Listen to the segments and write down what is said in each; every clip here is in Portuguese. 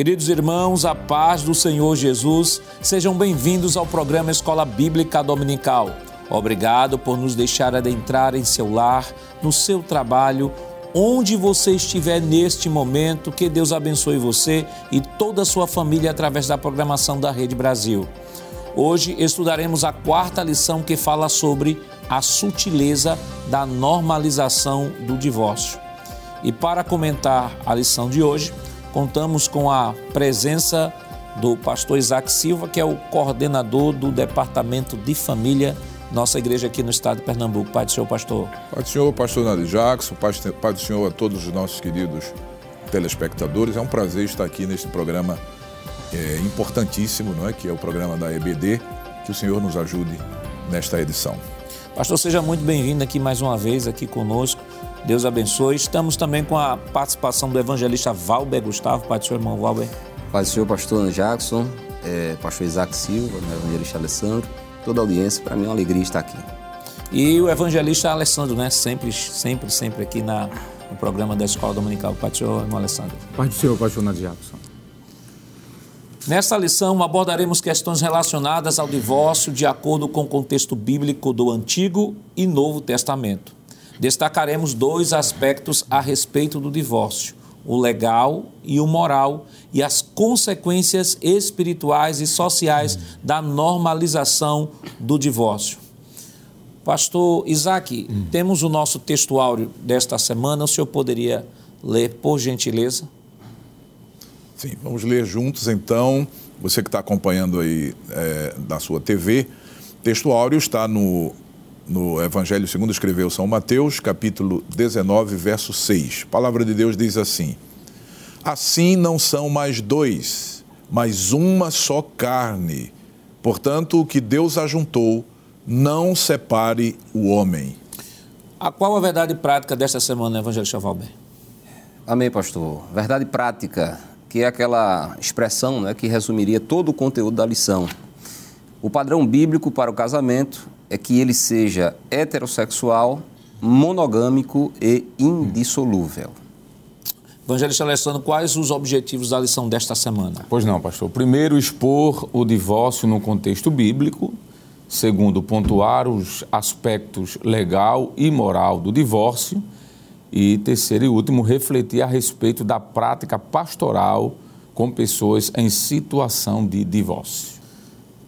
Queridos irmãos, a paz do Senhor Jesus, sejam bem-vindos ao programa Escola Bíblica Dominical. Obrigado por nos deixar adentrar em seu lar, no seu trabalho, onde você estiver neste momento. Que Deus abençoe você e toda a sua família através da programação da Rede Brasil. Hoje estudaremos a quarta lição que fala sobre a sutileza da normalização do divórcio. E para comentar a lição de hoje, contamos com a presença do pastor Isaac Silva, que é o coordenador do Departamento de Família, nossa igreja aqui no estado de Pernambuco. Pai do Senhor, pastor. Pai do Senhor, pastor Nari Jackson, Pai do Senhor a todos os nossos queridos telespectadores. É um prazer estar aqui nesse programa é, importantíssimo, não é? que é o programa da EBD. Que o Senhor nos ajude nesta edição. Pastor, seja muito bem-vindo aqui mais uma vez aqui conosco. Deus abençoe. Estamos também com a participação do evangelista Valber Gustavo. Pai do Senhor, irmão Valber. Pai do Senhor, pastor Jackson, é, pastor Isaac Silva, né, evangelista Alessandro, toda a audiência. Para mim é uma alegria estar aqui. E o evangelista Alessandro, né? Sempre, sempre, sempre aqui na, no programa da Escola Dominical. Pai do Senhor, irmão Alessandro. Pai do Senhor, pastor Nadir Jackson. Nesta lição abordaremos questões relacionadas ao divórcio de acordo com o contexto bíblico do Antigo e Novo Testamento. Destacaremos dois aspectos a respeito do divórcio: o legal e o moral, e as consequências espirituais e sociais da normalização do divórcio. Pastor Isaac, hum. temos o nosso textuário desta semana. O senhor poderia ler, por gentileza? Sim, vamos ler juntos então. Você que está acompanhando aí é, na sua TV, textuário está no no Evangelho segundo escreveu São Mateus, capítulo 19, verso 6. A palavra de Deus diz assim: Assim não são mais dois, mas uma só carne. Portanto, o que Deus ajuntou, não separe o homem. A qual a verdade prática desta semana, Evangelho Valber? Amém, pastor. Verdade prática, que é aquela expressão né, que resumiria todo o conteúdo da lição. O padrão bíblico para o casamento é que ele seja heterossexual, monogâmico e indissolúvel. Evangelista Alessandro, quais os objetivos da lição desta semana? Pois não, pastor. Primeiro, expor o divórcio no contexto bíblico. Segundo, pontuar os aspectos legal e moral do divórcio. E terceiro e último, refletir a respeito da prática pastoral com pessoas em situação de divórcio.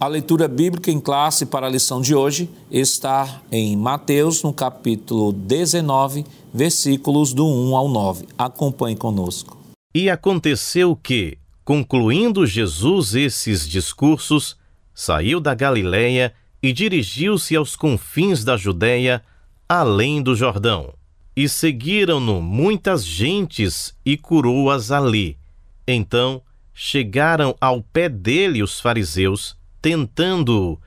A leitura bíblica em classe para a lição de hoje está em Mateus, no capítulo 19, versículos do 1 ao 9. Acompanhe conosco. E aconteceu que, concluindo Jesus esses discursos, saiu da Galiléia e dirigiu-se aos confins da Judéia, além do Jordão. E seguiram-no muitas gentes e curou-as ali. Então chegaram ao pé dele os fariseus tentando-o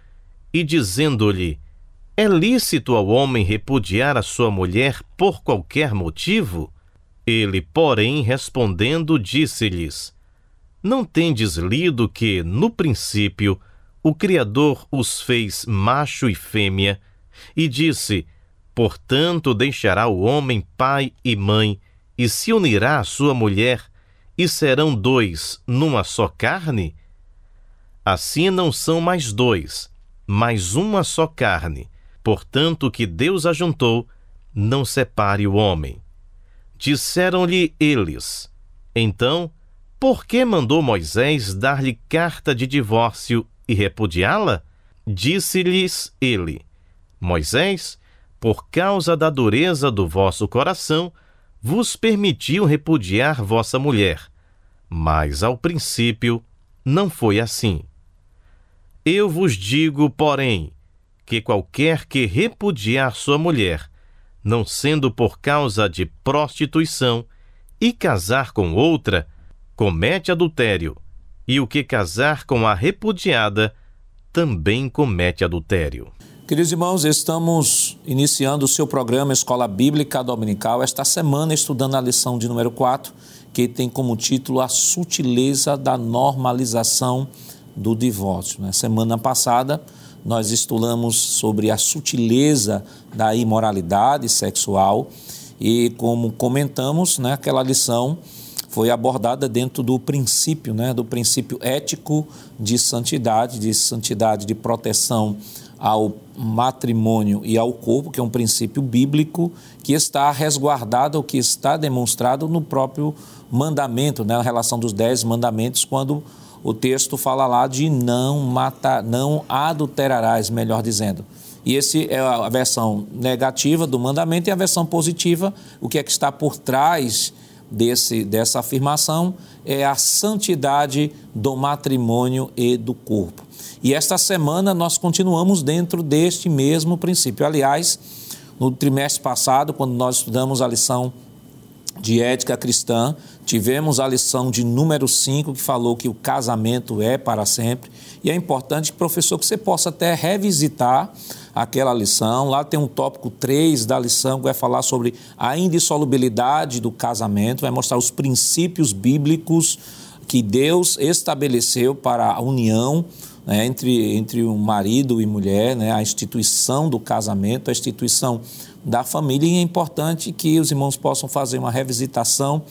e dizendo-lhe: É lícito ao homem repudiar a sua mulher por qualquer motivo? Ele, porém, respondendo, disse-lhes: Não tendes lido que, no princípio, o Criador os fez macho e fêmea, e disse: Portanto, deixará o homem pai e mãe, e se unirá à sua mulher, e serão dois numa só carne? Assim não são mais dois, mas uma só carne. Portanto, que Deus ajuntou, não separe o homem. Disseram-lhe eles: Então, por que mandou Moisés dar-lhe carta de divórcio e repudiá-la? Disse-lhes ele: Moisés, por causa da dureza do vosso coração, vos permitiu repudiar vossa mulher. Mas ao princípio não foi assim. Eu vos digo, porém, que qualquer que repudiar sua mulher, não sendo por causa de prostituição, e casar com outra, comete adultério, e o que casar com a repudiada, também comete adultério. Queridos irmãos, estamos iniciando o seu programa Escola Bíblica Dominical, esta semana estudando a lição de número 4, que tem como título A Sutileza da Normalização do divórcio. Na né? semana passada, nós estudamos sobre a sutileza da imoralidade sexual e, como comentamos, né, aquela lição foi abordada dentro do princípio, né, do princípio ético de santidade, de santidade de proteção ao matrimônio e ao corpo, que é um princípio bíblico que está resguardado, que está demonstrado no próprio mandamento, né, na relação dos dez mandamentos, quando o texto fala lá de não matar, não adulterarás, melhor dizendo. E esse é a versão negativa do mandamento e a versão positiva, o que é que está por trás desse, dessa afirmação é a santidade do matrimônio e do corpo. E esta semana nós continuamos dentro deste mesmo princípio. Aliás, no trimestre passado, quando nós estudamos a lição de ética cristã, tivemos a lição de número 5 que falou que o casamento é para sempre. E é importante, professor, que você possa até revisitar aquela lição. Lá tem um tópico 3 da lição que vai falar sobre a indissolubilidade do casamento, vai mostrar os princípios bíblicos que Deus estabeleceu para a união né, entre, entre o marido e mulher, né, a instituição do casamento, a instituição da família. E é importante que os irmãos possam fazer uma revisitação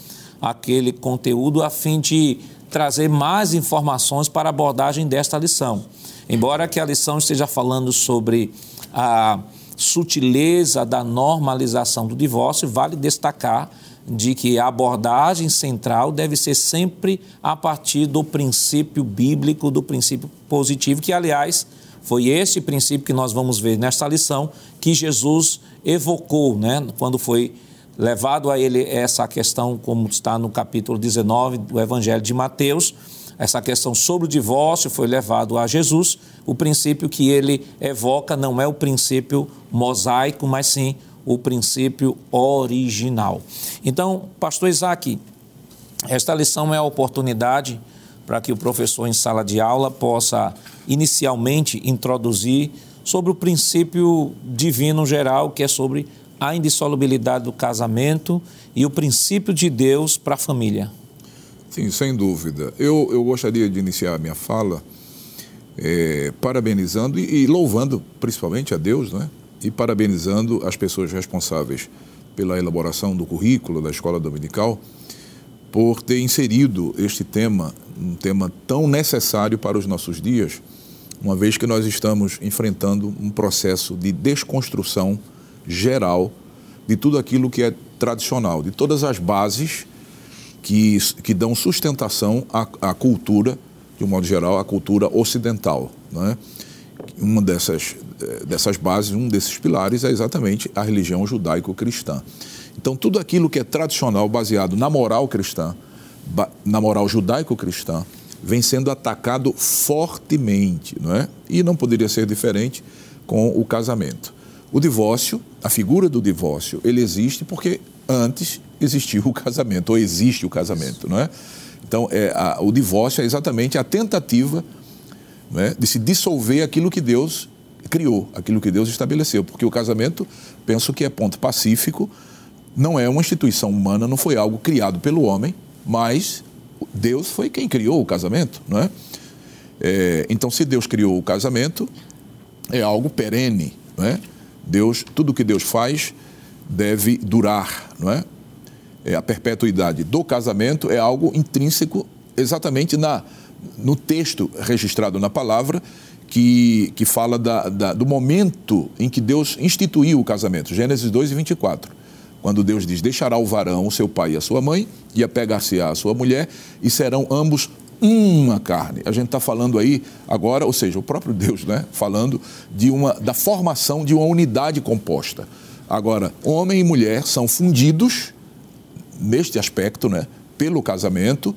àquele conteúdo a fim de trazer mais informações para a abordagem desta lição. Embora que a lição esteja falando sobre a sutileza da normalização do divórcio, vale destacar de que a abordagem central deve ser sempre a partir do princípio bíblico, do princípio positivo, que, aliás, foi esse princípio que nós vamos ver nesta lição que Jesus evocou, né, quando foi levado a ele essa questão, como está no capítulo 19 do Evangelho de Mateus, essa questão sobre o divórcio foi levado a Jesus. O princípio que ele evoca não é o princípio mosaico, mas sim o princípio original. Então, pastor Isaac, esta lição é a oportunidade para que o professor em sala de aula possa inicialmente introduzir sobre o princípio divino geral, que é sobre a indissolubilidade do casamento e o princípio de Deus para a família. Sim, sem dúvida. Eu, eu gostaria de iniciar a minha fala é, parabenizando e, e, louvando principalmente a Deus, né? E parabenizando as pessoas responsáveis pela elaboração do currículo da escola dominical por ter inserido este tema, um tema tão necessário para os nossos dias, uma vez que nós estamos enfrentando um processo de desconstrução geral de tudo aquilo que é tradicional, de todas as bases que, que dão sustentação à, à cultura, de um modo geral, à cultura ocidental. Né? Uma dessas, eh, dessas bases, um desses pilares é exatamente a religião judaico-cristã. Então, tudo aquilo que é tradicional, baseado na moral cristã, na moral judaico-cristã, vem sendo atacado fortemente, não é? E não poderia ser diferente com o casamento. O divórcio, a figura do divórcio, ele existe porque antes existiu o casamento, ou existe o casamento, não é? Então, é, a, o divórcio é exatamente a tentativa é, de se dissolver aquilo que Deus criou, aquilo que Deus estabeleceu, porque o casamento, penso que é ponto pacífico, não é uma instituição humana, não foi algo criado pelo homem, mas Deus foi quem criou o casamento, não é? é então, se Deus criou o casamento, é algo perene, não é? Deus, tudo que Deus faz deve durar, não é? é, a perpetuidade do casamento é algo intrínseco exatamente na, no texto registrado na palavra que, que fala da, da, do momento em que Deus instituiu o casamento, Gênesis 2 e 24. Quando Deus diz: Deixará o varão, o seu pai e a sua mãe, e apegar-se-á a sua mulher, e serão ambos uma carne. A gente está falando aí agora, ou seja, o próprio Deus, né? Falando de uma, da formação de uma unidade composta. Agora, homem e mulher são fundidos neste aspecto, né, pelo casamento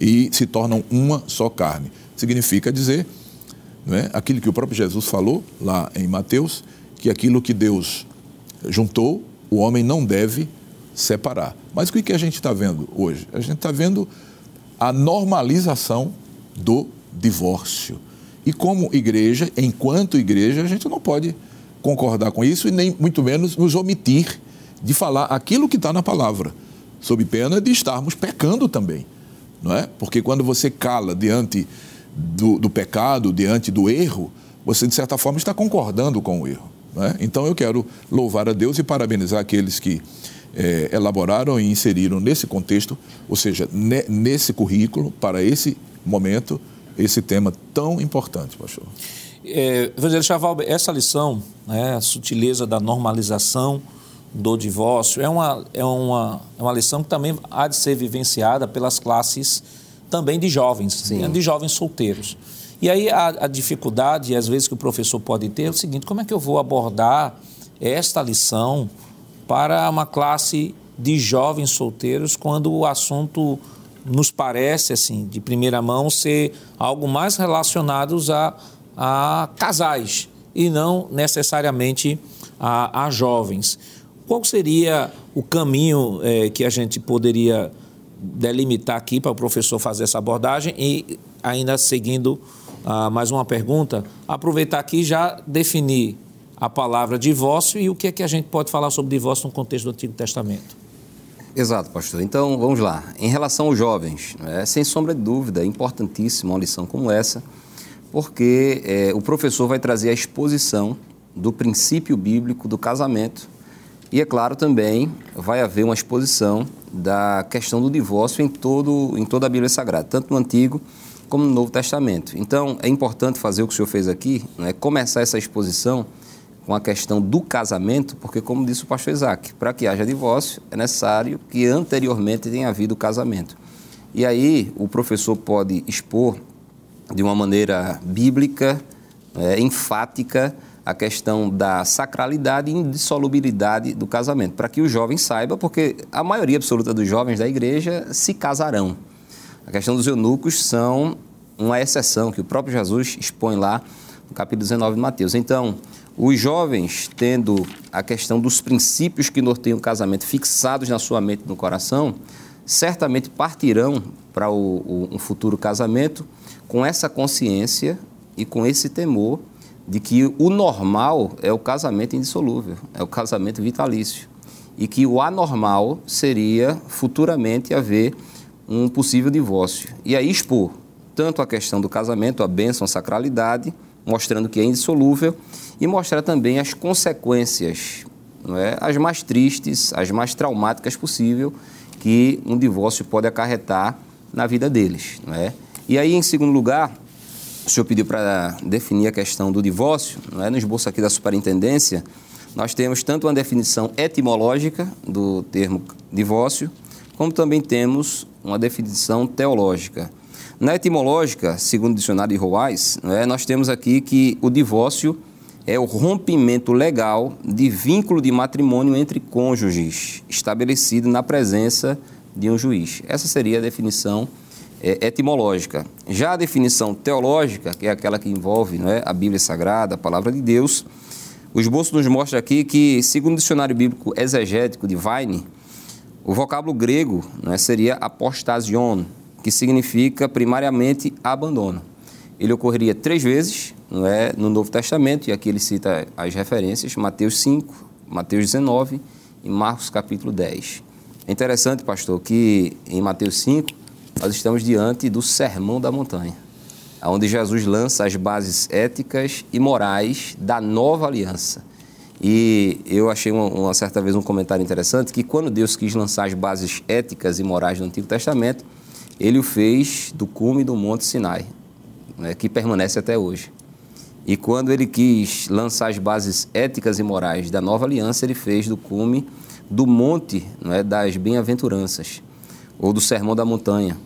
e se tornam uma só carne. Significa dizer, né, aquilo que o próprio Jesus falou lá em Mateus, que aquilo que Deus juntou, o homem não deve separar. Mas o que a gente está vendo hoje? A gente está vendo a normalização do divórcio. E como igreja, enquanto igreja, a gente não pode concordar com isso e nem muito menos nos omitir de falar aquilo que está na palavra sob pena de estarmos pecando também, não é? Porque quando você cala diante do, do pecado, diante do erro, você de certa forma está concordando com o erro. É? Então eu quero louvar a Deus e parabenizar aqueles que é, elaboraram e inseriram nesse contexto, ou seja, ne, nesse currículo, para esse momento, esse tema tão importante, pastor? É, Evangelho Chaval, essa lição, né, a sutileza da normalização do divórcio, é uma, é, uma, é uma lição que também há de ser vivenciada pelas classes também de jovens, né, de jovens solteiros. E aí a, a dificuldade, às vezes, que o professor pode ter é o seguinte: como é que eu vou abordar esta lição para uma classe de jovens solteiros quando o assunto nos parece, assim, de primeira mão, ser algo mais relacionado a, a casais e não necessariamente a, a jovens. Qual seria o caminho é, que a gente poderia delimitar aqui para o professor fazer essa abordagem e ainda seguindo ah, mais uma pergunta, aproveitar aqui já definir a palavra divórcio e o que é que a gente pode falar sobre divórcio no contexto do Antigo Testamento. Exato, pastor. Então, vamos lá. Em relação aos jovens, é, sem sombra de dúvida, é importantíssima uma lição como essa, porque é, o professor vai trazer a exposição do princípio bíblico do casamento e, é claro, também vai haver uma exposição da questão do divórcio em, todo, em toda a Bíblia Sagrada, tanto no Antigo como no Novo Testamento. Então, é importante fazer o que o senhor fez aqui, né, começar essa exposição com a questão do casamento, porque, como disse o pastor Isaac, para que haja divórcio é necessário que anteriormente tenha havido casamento. E aí, o professor pode expor de uma maneira bíblica, é, enfática, a questão da sacralidade e indissolubilidade do casamento, para que o jovem saiba, porque a maioria absoluta dos jovens da igreja se casarão. A questão dos eunucos são uma exceção que o próprio Jesus expõe lá no capítulo 19 de Mateus. Então, os jovens, tendo a questão dos princípios que norteiam o casamento fixados na sua mente e no coração, certamente partirão para o, o, um futuro casamento com essa consciência e com esse temor de que o normal é o casamento indissolúvel, é o casamento vitalício. E que o anormal seria futuramente haver um possível divórcio. E aí expor tanto a questão do casamento, a bênção, a sacralidade, mostrando que é indissolúvel, e mostrar também as consequências, não é? as mais tristes, as mais traumáticas possível que um divórcio pode acarretar na vida deles. Não é? E aí, em segundo lugar, o senhor pediu para definir a questão do divórcio, não é? no esboço aqui da superintendência, nós temos tanto uma definição etimológica do termo divórcio, como também temos uma definição teológica. Na etimológica, segundo o dicionário de Roais, é, nós temos aqui que o divórcio é o rompimento legal de vínculo de matrimônio entre cônjuges, estabelecido na presença de um juiz. Essa seria a definição é, etimológica. Já a definição teológica, que é aquela que envolve não é, a Bíblia Sagrada, a palavra de Deus, o esboço nos mostra aqui que, segundo o dicionário bíblico exegético de Vine, o vocábulo grego né, seria apostasion, que significa primariamente abandono. Ele ocorreria três vezes não é, no Novo Testamento, e aqui ele cita as referências, Mateus 5, Mateus 19 e Marcos capítulo 10. É interessante, pastor, que em Mateus 5 nós estamos diante do Sermão da Montanha, onde Jesus lança as bases éticas e morais da nova aliança. E eu achei uma, uma, certa vez um comentário interessante que quando Deus quis lançar as bases éticas e morais do Antigo Testamento, ele o fez do cume do Monte Sinai, né, que permanece até hoje. E quando ele quis lançar as bases éticas e morais da nova aliança, ele fez do cume do Monte né, das Bem-aventuranças, ou do Sermão da Montanha,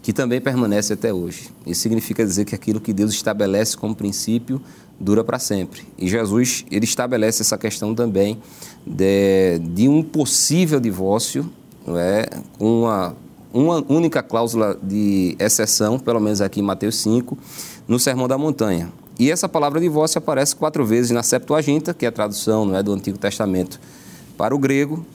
que também permanece até hoje. Isso significa dizer que aquilo que Deus estabelece como princípio dura para sempre. E Jesus ele estabelece essa questão também de, de um possível divórcio, não é, com uma, uma única cláusula de exceção, pelo menos aqui em Mateus 5, no Sermão da Montanha. E essa palavra divórcio aparece quatro vezes na Septuaginta, que é a tradução não é, do Antigo Testamento para o grego,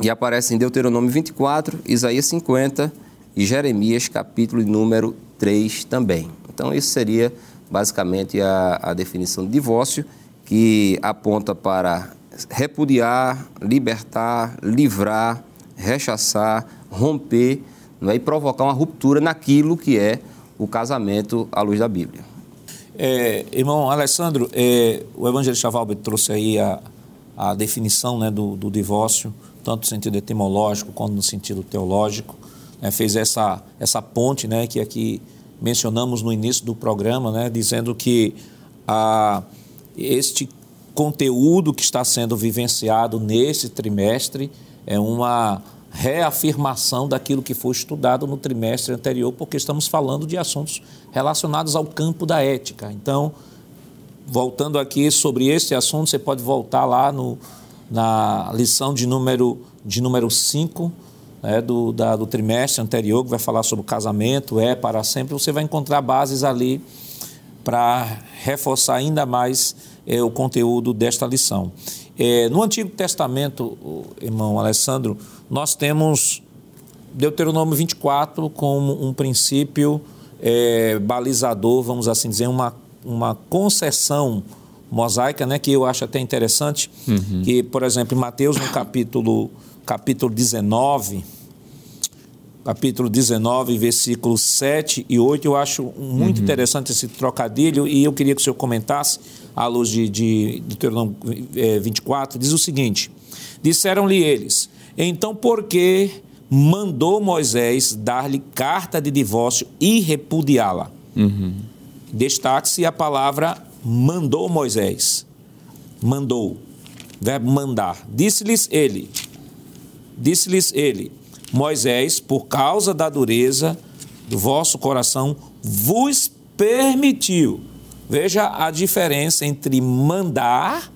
e aparece em Deuteronômio 24, Isaías 50 e Jeremias, capítulo número 3 também. Então, isso seria basicamente a, a definição de divórcio, que aponta para repudiar, libertar, livrar, rechaçar, romper não é? e provocar uma ruptura naquilo que é o casamento à luz da Bíblia. É, irmão Alessandro, é, o Evangelho Chavalbe trouxe aí a, a definição né, do, do divórcio, tanto no sentido etimológico quanto no sentido teológico. Né, fez essa, essa ponte né, que aqui mencionamos no início do programa, né, dizendo que a, este conteúdo que está sendo vivenciado nesse trimestre é uma reafirmação daquilo que foi estudado no trimestre anterior, porque estamos falando de assuntos relacionados ao campo da ética. Então, voltando aqui sobre esse assunto, você pode voltar lá no, na lição de número de número 5 né, do, da, do trimestre anterior, que vai falar sobre o casamento, é para sempre. Você vai encontrar bases ali para reforçar ainda mais é, o conteúdo desta lição. É, no Antigo Testamento, irmão Alessandro, nós temos Deuteronômio 24 como um princípio é, balizador, vamos assim dizer, uma, uma concessão mosaica, né, que eu acho até interessante, uhum. que, por exemplo, em Mateus, no capítulo, capítulo 19, capítulo 19, versículos 7 e 8, eu acho muito uhum. interessante esse trocadilho e eu queria que o senhor comentasse, à luz de, de Deuteronômio é, 24, diz o seguinte, disseram-lhe eles, então por que mandou Moisés dar-lhe carta de divórcio e repudiá-la? Uhum. Destaque-se a palavra mandou Moisés. Mandou. Verbo mandar. Disse-lhes ele. Disse-lhes ele: Moisés, por causa da dureza do vosso coração, vos permitiu. Veja a diferença entre mandar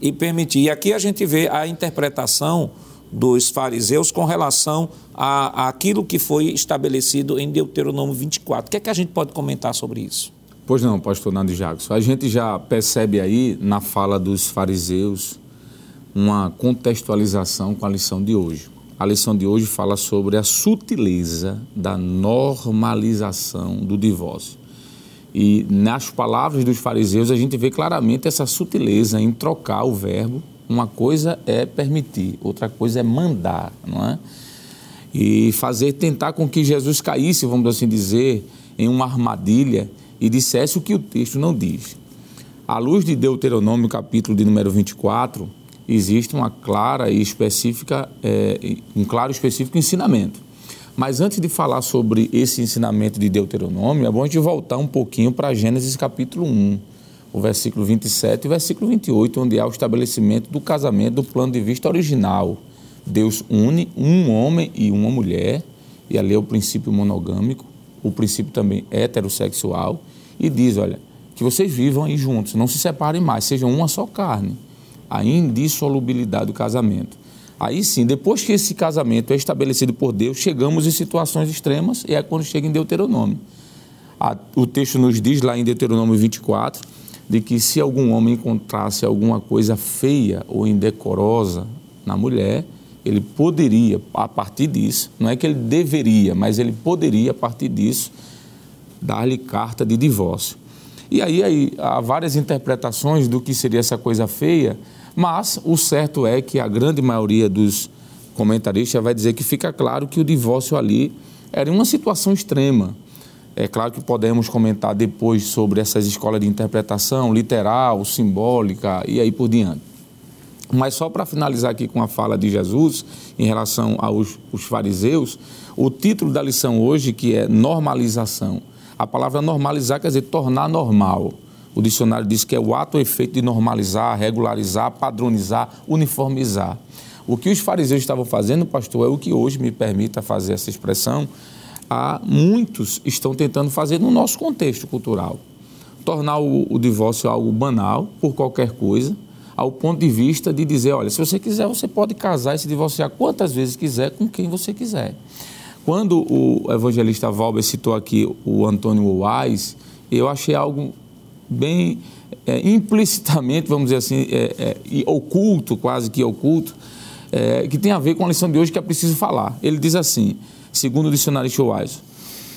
e permitir. E aqui a gente vê a interpretação dos fariseus com relação a, a aquilo que foi estabelecido em Deuteronômio 24. O que é que a gente pode comentar sobre isso? Pois não, pastor Nando Jagos. A gente já percebe aí na fala dos fariseus uma contextualização com a lição de hoje. A lição de hoje fala sobre a sutileza da normalização do divórcio. E nas palavras dos fariseus a gente vê claramente essa sutileza em trocar o verbo. Uma coisa é permitir, outra coisa é mandar, não é? E fazer tentar com que Jesus caísse, vamos assim dizer, em uma armadilha e dissesse o que o texto não diz. À luz de Deuteronômio, capítulo de número 24, existe uma clara e específica, é, um claro e específico ensinamento. Mas antes de falar sobre esse ensinamento de Deuteronômio, é bom a gente voltar um pouquinho para Gênesis capítulo 1, o versículo 27 e versículo 28, onde há o estabelecimento do casamento do plano de vista original. Deus une um homem e uma mulher, e ali é o princípio monogâmico, o princípio também heterossexual, e diz: olha, que vocês vivam aí juntos, não se separem mais, sejam uma só carne. A indissolubilidade do casamento. Aí sim, depois que esse casamento é estabelecido por Deus, chegamos em situações extremas, e é quando chega em Deuteronômio. A, o texto nos diz lá em Deuteronômio 24 de que se algum homem encontrasse alguma coisa feia ou indecorosa na mulher, ele poderia, a partir disso, não é que ele deveria, mas ele poderia, a partir disso, dar-lhe carta de divórcio. E aí, aí há várias interpretações do que seria essa coisa feia, mas o certo é que a grande maioria dos comentaristas vai dizer que fica claro que o divórcio ali era uma situação extrema. É claro que podemos comentar depois sobre essas escolas de interpretação literal, simbólica e aí por diante. Mas só para finalizar aqui com a fala de Jesus em relação aos fariseus, o título da lição hoje, que é normalização. A palavra normalizar quer dizer tornar normal. O dicionário diz que é o ato ou efeito de normalizar, regularizar, padronizar, uniformizar. O que os fariseus estavam fazendo, pastor, é o que hoje me permita fazer essa expressão, há muitos estão tentando fazer no nosso contexto cultural. Tornar o, o divórcio algo banal, por qualquer coisa, ao ponto de vista de dizer, olha, se você quiser, você pode casar e se divorciar quantas vezes quiser, com quem você quiser. Quando o evangelista Valber citou aqui o Antônio Wise, eu achei algo bem é, implicitamente, vamos dizer assim, é, é, oculto, quase que oculto, é, que tem a ver com a lição de hoje que é preciso falar. Ele diz assim, segundo o dicionário Wise,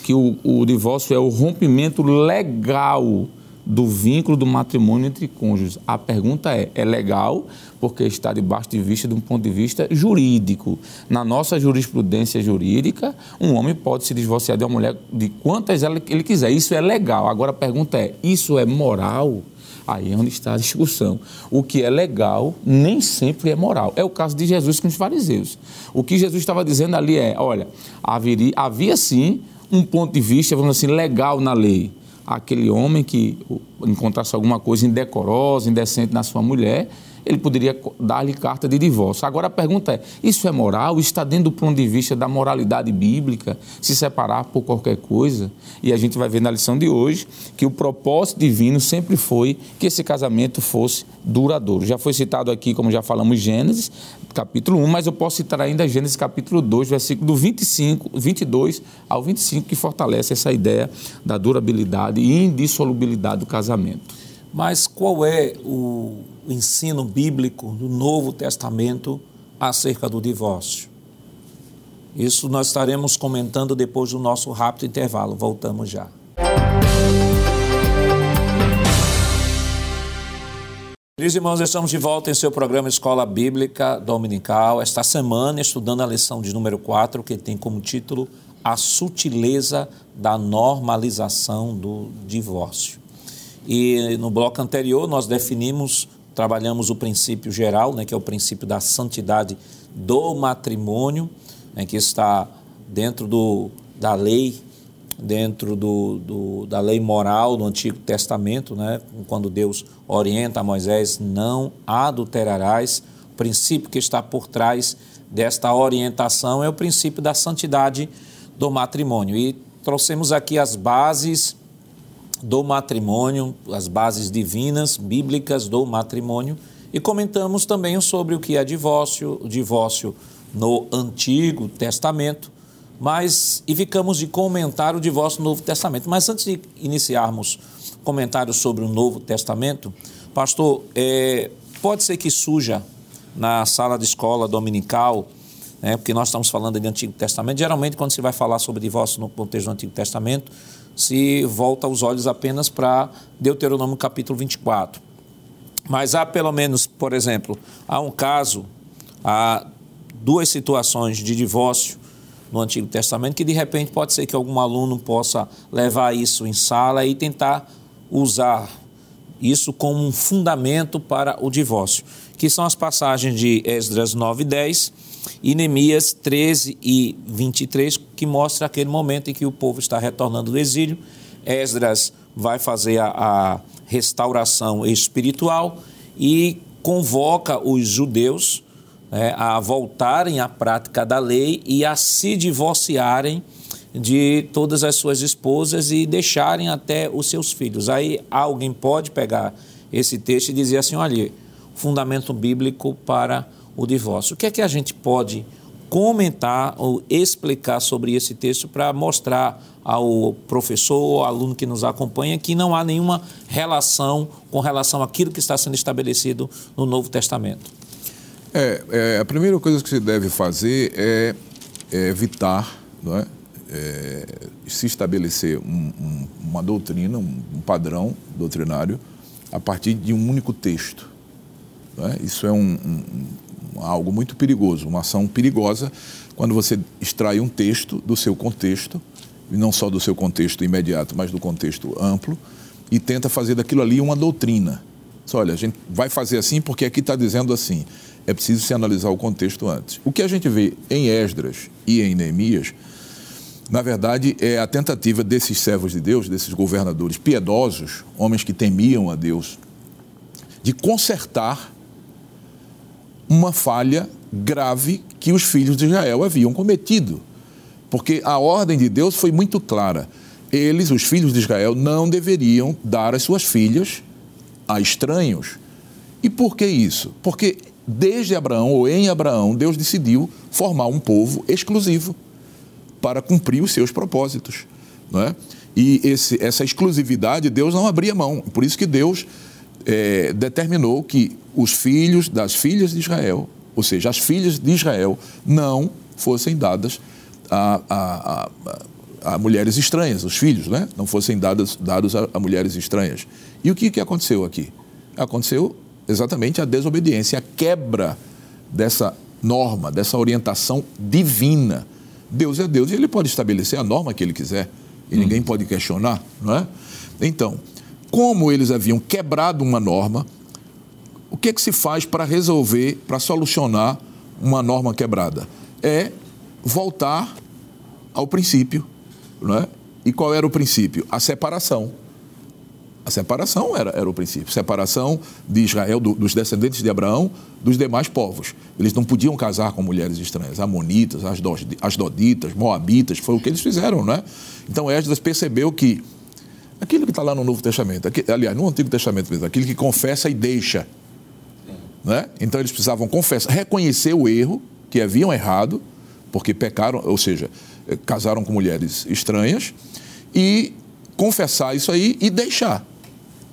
que o, o divórcio é o rompimento legal do vínculo do matrimônio entre cônjuges. A pergunta é: é legal? Porque está debaixo de vista de um ponto de vista jurídico. Na nossa jurisprudência jurídica, um homem pode se divorciar de uma mulher de quantas ele quiser. Isso é legal. Agora a pergunta é: isso é moral? Aí é onde está a discussão. O que é legal nem sempre é moral. É o caso de Jesus com os fariseus. O que Jesus estava dizendo ali é: olha, havia, havia sim um ponto de vista, vamos assim, legal na lei aquele homem que encontrasse alguma coisa indecorosa, indecente na sua mulher, ele poderia dar-lhe carta de divórcio. Agora a pergunta é: isso é moral? Está dentro do ponto de vista da moralidade bíblica, se separar por qualquer coisa? E a gente vai ver na lição de hoje que o propósito divino sempre foi que esse casamento fosse duradouro. Já foi citado aqui, como já falamos, Gênesis, capítulo 1, mas eu posso citar ainda Gênesis capítulo 2, versículo do 25, 22 ao 25, que fortalece essa ideia da durabilidade e indissolubilidade do casamento. Mas qual é o ensino bíblico do Novo Testamento acerca do divórcio? Isso nós estaremos comentando depois do nosso rápido intervalo. Voltamos já. Queridos irmãos, estamos de volta em seu programa Escola Bíblica Dominical. Esta semana, estudando a lição de número 4, que tem como título A Sutileza da Normalização do Divórcio. E no bloco anterior, nós definimos, trabalhamos o princípio geral, né, que é o princípio da santidade do matrimônio, né, que está dentro do, da lei dentro do, do, da lei moral do Antigo Testamento, né? quando Deus orienta a Moisés, não adulterarás. O princípio que está por trás desta orientação é o princípio da santidade do matrimônio. E trouxemos aqui as bases do matrimônio, as bases divinas, bíblicas do matrimônio, e comentamos também sobre o que é divórcio, o divórcio no Antigo Testamento, mas e ficamos de comentar o divórcio no Novo Testamento. Mas antes de iniciarmos comentários sobre o Novo Testamento, pastor, é, pode ser que suja na sala de escola dominical, né, porque nós estamos falando de Antigo Testamento. Geralmente, quando se vai falar sobre divórcio no contexto do Antigo Testamento, se volta os olhos apenas para Deuteronômio capítulo 24. Mas há pelo menos, por exemplo, há um caso, há duas situações de divórcio no Antigo Testamento, que de repente pode ser que algum aluno possa levar isso em sala e tentar usar isso como um fundamento para o divórcio, que são as passagens de Esdras 9 e 10 e Neemias 13 e 23, que mostra aquele momento em que o povo está retornando do exílio. Esdras vai fazer a, a restauração espiritual e convoca os judeus né, a voltarem à prática da lei e a se divorciarem de todas as suas esposas e deixarem até os seus filhos. Aí alguém pode pegar esse texto e dizer assim: olha, fundamento bíblico para o divórcio. O que é que a gente pode comentar ou explicar sobre esse texto para mostrar ao professor ou aluno que nos acompanha que não há nenhuma relação com relação àquilo que está sendo estabelecido no Novo Testamento? É, é, a primeira coisa que se deve fazer é, é evitar não é? é? se estabelecer um, um, uma doutrina, um, um, padrão doutrinário a partir de um único texto. É? Isso é algo muito perigoso, uma ação perigosa quando você extrai um texto do seu contexto, e não só do seu contexto imediato, mas do contexto amplo, e tenta fazer daquilo ali uma doutrina. Olha, a gente vai fazer assim porque aqui está dizendo assim é preciso se analisar o contexto antes. O que a gente vê em Esdras e em Neemias, na verdade, é a tentativa desses servos de Deus, desses governadores piedosos, homens que temiam a Deus, de consertar uma falha grave que os filhos de Israel haviam cometido. Porque a ordem de Deus foi muito clara. Eles, os filhos de Israel, não deveriam dar as suas filhas a estranhos. E por que isso? Porque desde Abraão ou em Abraão, Deus decidiu formar um povo exclusivo para cumprir os seus propósitos. Não é? E esse, essa exclusividade Deus não abria mão. Por isso que Deus é, determinou que os filhos das filhas de Israel, ou seja, as filhas de Israel, não fossem dadas a, a, a, a mulheres estranhas, os filhos, né? Não fossem dados, dados a, a mulheres estranhas. E o que, que aconteceu aqui? Aconteceu exatamente a desobediência, a quebra dessa norma, dessa orientação divina. Deus é Deus e ele pode estabelecer a norma que ele quiser e hum. ninguém pode questionar, não é? Então, como eles haviam quebrado uma norma, o que, é que se faz para resolver, para solucionar uma norma quebrada? É voltar ao princípio. Não é? E qual era o princípio? A separação. A separação era, era o princípio. Separação de Israel, do, dos descendentes de Abraão, dos demais povos. Eles não podiam casar com mulheres estranhas. Amonitas, asdoditas, moabitas, foi o que eles fizeram, não é? Então Esdras percebeu que aquilo que está lá no Novo Testamento, aqui, aliás, no Antigo Testamento mesmo, aquilo que confessa e deixa. Né? Então eles precisavam confessar, reconhecer o erro, que haviam errado, porque pecaram, ou seja, eh, casaram com mulheres estranhas, e confessar isso aí e deixar.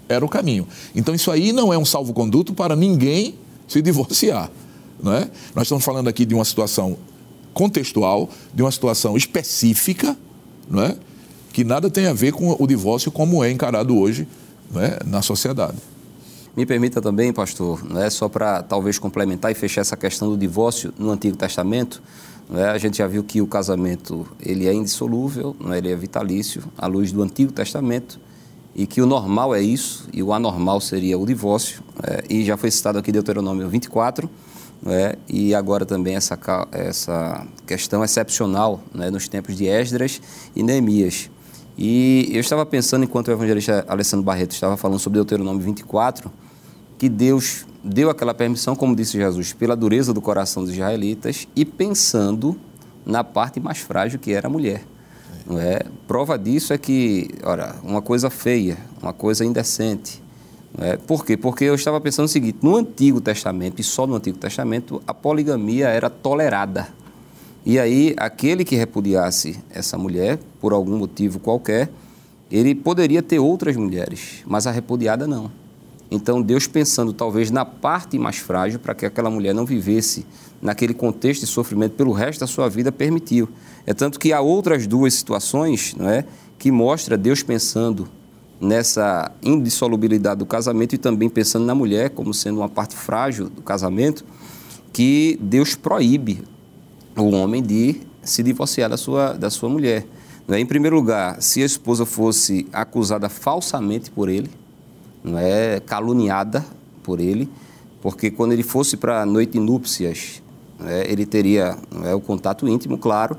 Era o caminho. Então isso aí não é um salvo-conduto para ninguém se divorciar. Não é? Nós estamos falando aqui de uma situação contextual, de uma situação específica, não é? Que nada tem a ver com o divórcio como é encarado hoje é? na sociedade. Me permita também, pastor, né, só para talvez complementar e fechar essa questão do divórcio no Antigo Testamento, né, a gente já viu que o casamento ele é indissolúvel, né, ele é vitalício, à luz do Antigo Testamento, e que o normal é isso, e o anormal seria o divórcio, né, e já foi citado aqui Deuteronômio 24, né, e agora também essa, essa questão excepcional né, nos tempos de Esdras e Neemias. E eu estava pensando, enquanto o evangelista Alessandro Barreto estava falando sobre Deuteronômio 24, que Deus deu aquela permissão, como disse Jesus, pela dureza do coração dos israelitas e pensando na parte mais frágil que era a mulher. Não é? Prova disso é que, ora, uma coisa feia, uma coisa indecente. Não é? Por quê? Porque eu estava pensando o seguinte: no Antigo Testamento, e só no Antigo Testamento, a poligamia era tolerada. E aí, aquele que repudiasse essa mulher, por algum motivo qualquer, ele poderia ter outras mulheres, mas a repudiada não. Então, Deus pensando talvez na parte mais frágil, para que aquela mulher não vivesse naquele contexto de sofrimento pelo resto da sua vida, permitiu. É tanto que há outras duas situações não é, que mostra Deus pensando nessa indissolubilidade do casamento e também pensando na mulher como sendo uma parte frágil do casamento, que Deus proíbe o homem de se divorciar da sua, da sua mulher. É? Em primeiro lugar, se a esposa fosse acusada falsamente por ele, não é caluniada por ele, porque quando ele fosse para a noite de núpcias, é, ele teria é, o contato íntimo, claro,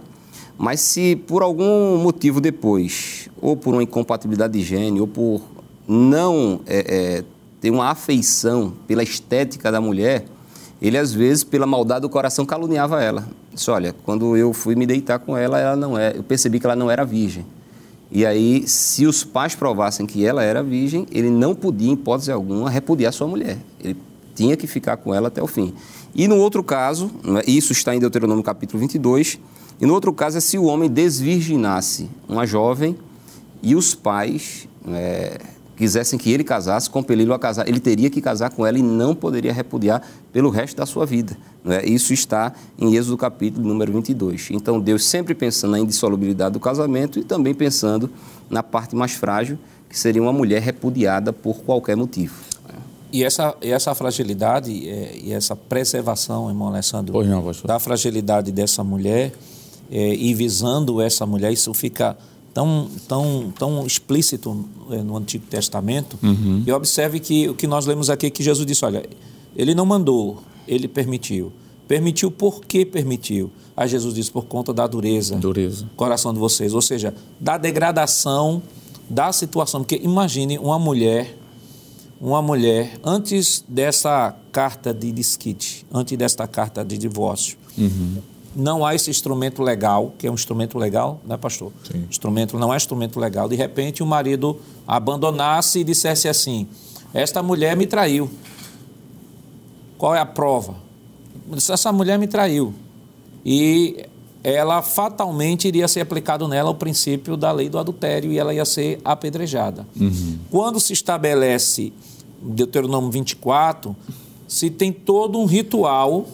mas se por algum motivo depois, ou por uma incompatibilidade de gênio, ou por não é, é, ter uma afeição pela estética da mulher, ele às vezes, pela maldade do coração, caluniava ela. Disse, olha, quando eu fui me deitar com ela, ela não é, eu percebi que ela não era virgem. E aí, se os pais provassem que ela era virgem, ele não podia, em hipótese alguma, repudiar sua mulher. Ele tinha que ficar com ela até o fim. E no outro caso, né, isso está em Deuteronômio capítulo 22, e no outro caso é se o homem desvirginasse uma jovem e os pais é, quisessem que ele casasse, compeli-lo a casar, ele teria que casar com ela e não poderia repudiar pelo resto da sua vida. É? Isso está em Êxodo capítulo número 22. Então, Deus sempre pensando na indissolubilidade do casamento e também pensando na parte mais frágil, que seria uma mulher repudiada por qualquer motivo. E essa, e essa fragilidade é, e essa preservação, irmão Alessandro, não, da fragilidade dessa mulher é, e visando essa mulher, isso fica tão, tão, tão explícito eh, no Antigo Testamento. Uhum. E observe que o que nós lemos aqui é que Jesus disse: olha, ele não mandou, ele permitiu. Permitiu por que permitiu? Aí Jesus disse: por conta da dureza, dureza. coração de vocês. Ou seja, da degradação da situação. Porque imagine uma mulher, uma mulher, antes dessa carta de disquite, antes desta carta de divórcio, uhum não há esse instrumento legal, que é um instrumento legal, né, pastor? Sim. Instrumento não é instrumento legal. De repente, o marido abandonasse e dissesse assim: Esta mulher me traiu. Qual é a prova? Essa mulher me traiu. E ela fatalmente iria ser aplicado nela o princípio da lei do adultério e ela ia ser apedrejada. Uhum. Quando se estabelece Deuteronômio 24, se tem todo um ritual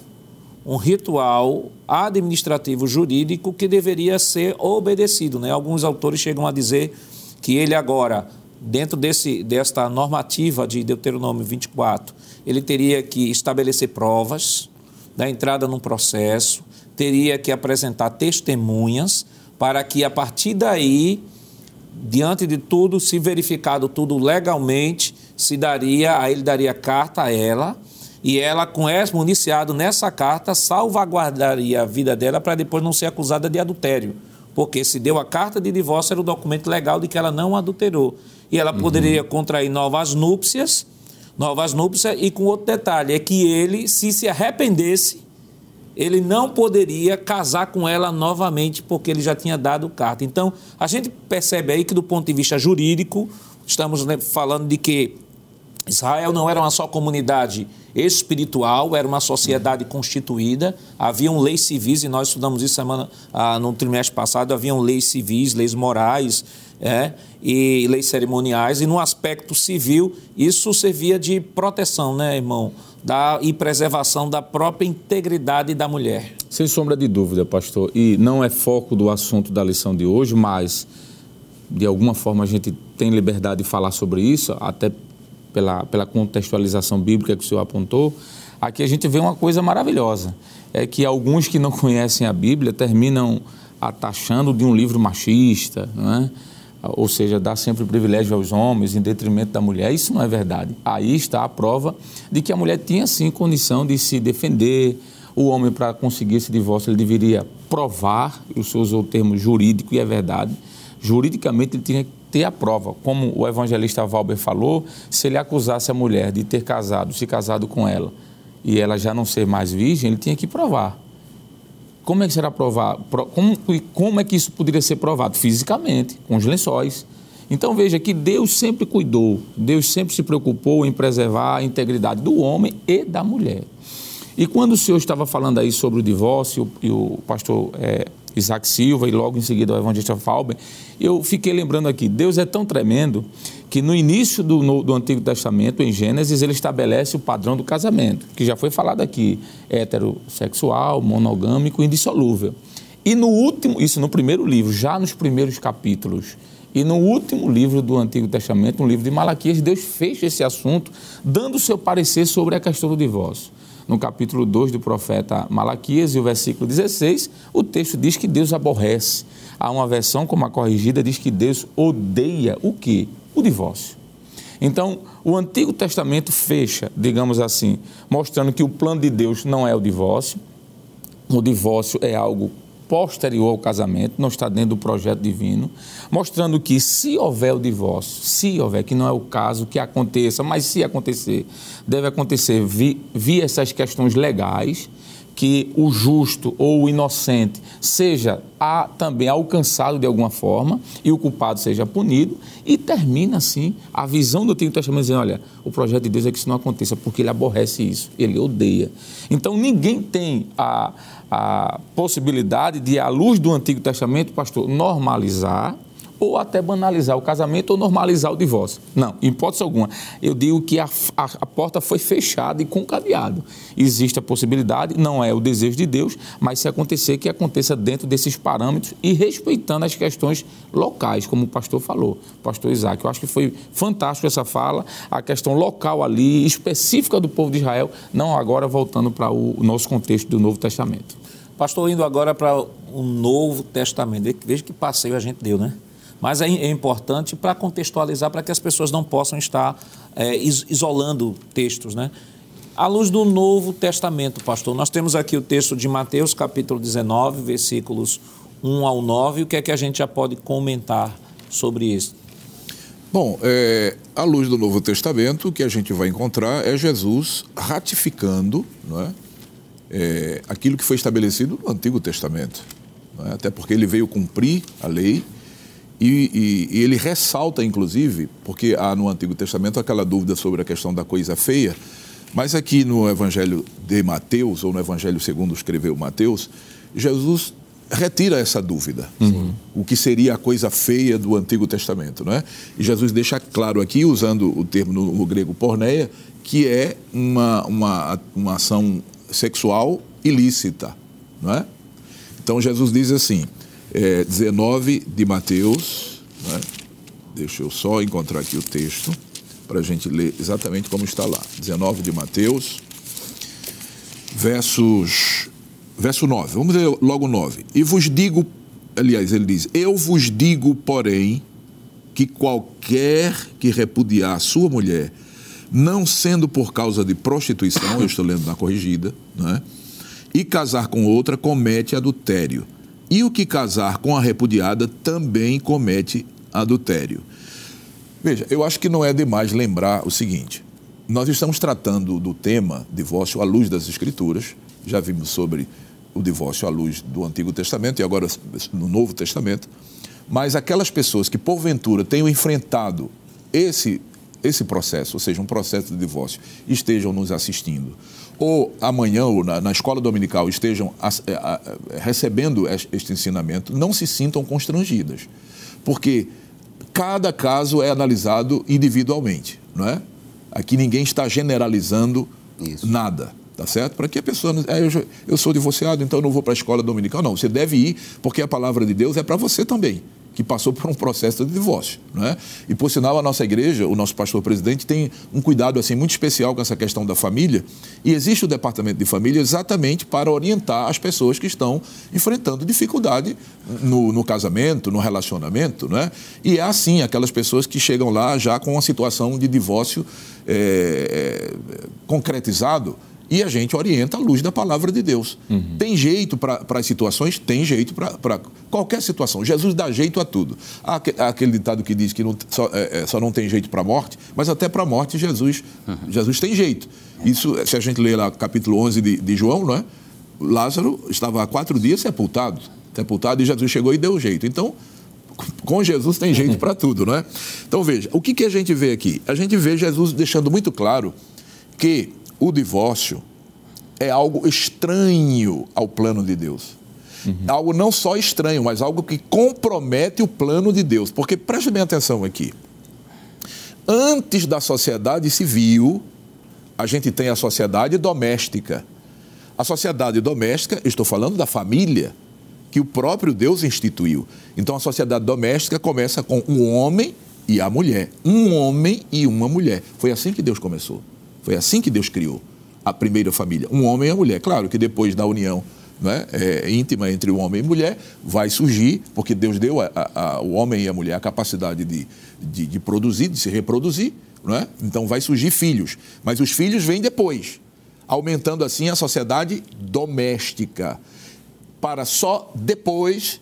um ritual administrativo jurídico que deveria ser obedecido. Né? Alguns autores chegam a dizer que ele agora, dentro desse, desta normativa de Deuteronômio 24, ele teria que estabelecer provas da entrada num processo, teria que apresentar testemunhas para que a partir daí, diante de tudo, se verificado tudo legalmente, se daria, aí ele daria carta a ela e ela, com esse municiado nessa carta, salvaguardaria a vida dela para depois não ser acusada de adultério. Porque se deu a carta de divórcio, era o documento legal de que ela não adulterou. E ela poderia uhum. contrair novas núpcias, novas núpcias, e com outro detalhe, é que ele, se se arrependesse, ele não poderia casar com ela novamente, porque ele já tinha dado carta. Então, a gente percebe aí que, do ponto de vista jurídico, estamos né, falando de que Israel não era uma só comunidade espiritual, era uma sociedade constituída, haviam leis civis, e nós estudamos isso semana, ah, no trimestre passado, haviam leis civis, leis morais é, e leis cerimoniais, e no aspecto civil isso servia de proteção, né, irmão, da, e preservação da própria integridade da mulher. Sem sombra de dúvida, pastor, e não é foco do assunto da lição de hoje, mas de alguma forma a gente tem liberdade de falar sobre isso, até pela, pela contextualização bíblica que o senhor apontou, aqui a gente vê uma coisa maravilhosa. É que alguns que não conhecem a Bíblia terminam atachando de um livro machista, é? ou seja, dá sempre privilégio aos homens em detrimento da mulher. Isso não é verdade. Aí está a prova de que a mulher tinha sim condição de se defender. O homem, para conseguir esse divórcio, ele deveria provar, o senhor usou o termo jurídico e é verdade, juridicamente ele tinha que ter a prova. Como o evangelista Valber falou, se ele acusasse a mulher de ter casado, se casado com ela, e ela já não ser mais virgem, ele tinha que provar. Como é que será provado? Como, como é que isso poderia ser provado? Fisicamente, com os lençóis. Então veja que Deus sempre cuidou, Deus sempre se preocupou em preservar a integridade do homem e da mulher. E quando o senhor estava falando aí sobre o divórcio, e o pastor é, Isaac Silva e logo em seguida o evangelista Falber, eu fiquei lembrando aqui, Deus é tão tremendo que no início do, no, do Antigo Testamento, em Gênesis, ele estabelece o padrão do casamento, que já foi falado aqui, heterossexual, monogâmico, indissolúvel. E no último, isso no primeiro livro, já nos primeiros capítulos, e no último livro do Antigo Testamento, no livro de Malaquias, Deus fecha esse assunto, dando o seu parecer sobre a questão do divórcio no capítulo 2 do profeta Malaquias e o versículo 16, o texto diz que Deus aborrece. Há uma versão, como a corrigida, diz que Deus odeia o quê? O divórcio. Então, o Antigo Testamento fecha, digamos assim, mostrando que o plano de Deus não é o divórcio. O divórcio é algo posterior ao casamento, não está dentro do projeto divino, mostrando que se houver o divórcio, se houver, que não é o caso que aconteça, mas se acontecer, deve acontecer via vi essas questões legais, que o justo ou o inocente seja a, também alcançado de alguma forma e o culpado seja punido, e termina assim a visão do Antigo Testamento dizendo: olha, o projeto de Deus é que isso não aconteça, porque ele aborrece isso, ele odeia. Então ninguém tem a, a possibilidade de, à luz do Antigo Testamento, pastor, normalizar ou até banalizar o casamento ou normalizar o divórcio. Não, em hipótese alguma. Eu digo que a, a, a, porta foi fechada e com cadeado. Existe a possibilidade, não é o desejo de Deus, mas se acontecer, que aconteça dentro desses parâmetros e respeitando as questões locais, como o pastor falou, pastor Isaac. Eu acho que foi fantástico essa fala, a questão local ali, específica do povo de Israel, não agora voltando para o, o nosso contexto do Novo Testamento. Pastor, indo agora para o Novo Testamento. Veja que passeio a gente deu, né? Mas é, é importante para contextualizar, para que as pessoas não possam estar é, isolando textos, né? À luz do Novo Testamento, pastor, nós temos aqui o texto de Mateus, capítulo 19, versículos 1 ao 9. O que é que a gente já pode comentar sobre isso? Bom, é, à luz do Novo Testamento, o que a gente vai encontrar é Jesus ratificando não é, é aquilo que foi estabelecido no Antigo Testamento. É? Até porque ele veio cumprir a lei e, e, e, ele ressalta, inclusive, porque há no Antigo Testamento aquela dúvida sobre a questão da coisa feia, mas aqui no Evangelho de Mateus, ou no Evangelho segundo escreveu Mateus, Jesus retira essa dúvida. Uhum. O que seria a coisa feia do Antigo Testamento, não é? E Jesus deixa claro aqui, usando o termo no, no grego porneia, que é uma, uma, uma ação sexual ilícita, não é? Então Jesus diz assim, é, 19 de Mateus, né? deixa eu só encontrar aqui o texto para a gente ler exatamente como está lá. 19 de Mateus, versos, verso 9. Vamos ler logo 9. E vos digo, aliás, ele diz: Eu vos digo, porém, que qualquer que repudiar sua mulher, não sendo por causa de prostituição, eu estou lendo na corrigida, né? e casar com outra, comete adultério. E o que casar com a repudiada também comete adultério. Veja, eu acho que não é demais lembrar o seguinte: nós estamos tratando do tema divórcio à luz das Escrituras, já vimos sobre o divórcio à luz do Antigo Testamento e agora no Novo Testamento, mas aquelas pessoas que porventura tenham enfrentado esse, esse processo, ou seja, um processo de divórcio, estejam nos assistindo, ou amanhã ou na, na escola dominical estejam a, a, a, recebendo este ensinamento, não se sintam constrangidas, porque cada caso é analisado individualmente, não é? Aqui ninguém está generalizando Isso. nada, tá certo? Para que a pessoa. É, eu, eu sou divorciado, então eu não vou para a escola dominical. Não, você deve ir, porque a palavra de Deus é para você também que passou por um processo de divórcio. Né? E, por sinal, a nossa igreja, o nosso pastor presidente, tem um cuidado assim muito especial com essa questão da família. E existe o departamento de família exatamente para orientar as pessoas que estão enfrentando dificuldade no, no casamento, no relacionamento. Né? E é assim, aquelas pessoas que chegam lá já com uma situação de divórcio é, concretizado e a gente orienta à luz da palavra de Deus. Uhum. Tem jeito para as situações? Tem jeito para qualquer situação. Jesus dá jeito a tudo. Há aquele ditado que diz que não, só, é, é só, não tem jeito para a morte, mas até para a morte Jesus, uhum. Jesus tem jeito. Isso, se a gente ler lá capítulo 11 de, de João, não é? Lázaro estava há quatro dias sepultado, sepultado e Jesus chegou e deu jeito. Então, com Jesus tem jeito para tudo, não é? Então veja, o que, que a gente vê aqui? A gente vê Jesus deixando muito claro que o divórcio é algo estranho ao plano de Deus. Uhum. Algo não só estranho, mas algo que compromete o plano de Deus. Porque preste bem atenção aqui. Antes da sociedade civil, a gente tem a sociedade doméstica. A sociedade doméstica, estou falando da família, que o próprio Deus instituiu. Então a sociedade doméstica começa com um homem e a mulher. Um homem e uma mulher. Foi assim que Deus começou. Foi assim que Deus criou a primeira família, um homem e a mulher. Claro que depois da união né, é, íntima entre o homem e mulher vai surgir, porque Deus deu ao homem e à mulher a capacidade de, de, de produzir, de se reproduzir, né? então vai surgir filhos. Mas os filhos vêm depois, aumentando assim a sociedade doméstica, para só depois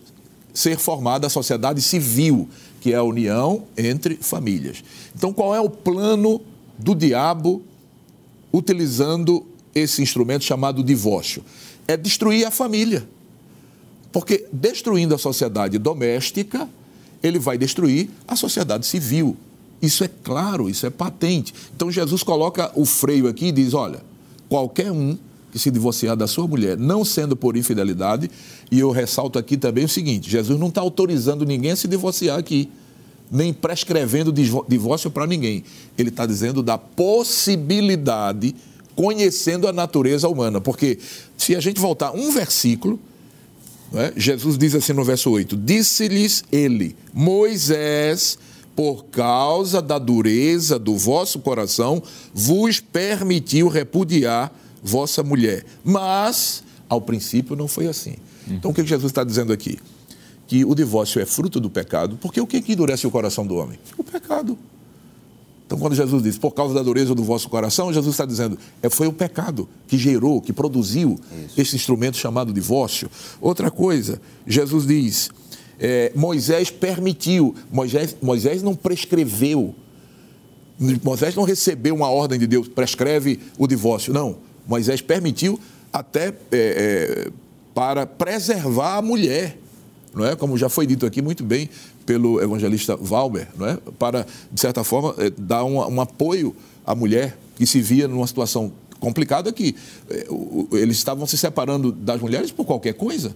ser formada a sociedade civil, que é a união entre famílias. Então, qual é o plano do diabo utilizando esse instrumento chamado divórcio? É destruir a família. Porque destruindo a sociedade doméstica, ele vai destruir a sociedade civil. Isso é claro, isso é patente. Então Jesus coloca o freio aqui e diz: olha, qualquer um que se divorciar da sua mulher, não sendo por infidelidade, e eu ressalto aqui também o seguinte: Jesus não está autorizando ninguém a se divorciar aqui nem prescrevendo divórcio para ninguém. Ele está dizendo da possibilidade, conhecendo a natureza humana. Porque se a gente voltar um versículo, né, Jesus diz assim no verso 8: Disse-lhes ele, Moisés, por causa da dureza do vosso coração, vos permitiu repudiar vossa mulher. Mas, ao princípio, não foi assim. Então, o que Jesus está dizendo aqui? Que o divórcio é fruto do pecado, porque o que, que endurece o coração do homem? O pecado. Então, quando Jesus diz, por causa da dureza do vosso coração, Jesus está dizendo, é, foi o pecado que gerou, que produziu Isso. esse instrumento chamado divórcio. Outra coisa, Jesus diz, é, Moisés permitiu, Moisés, Moisés não prescreveu, Moisés não recebeu uma ordem de Deus, prescreve o divórcio, não. Moisés permitiu até é, é, para preservar a mulher não é? Como já foi dito aqui muito bem pelo evangelista Valber, não é? Para, de certa forma, eh, dar um, um apoio à mulher que se via numa situação complicada que eh, eles estavam se separando das mulheres por qualquer coisa,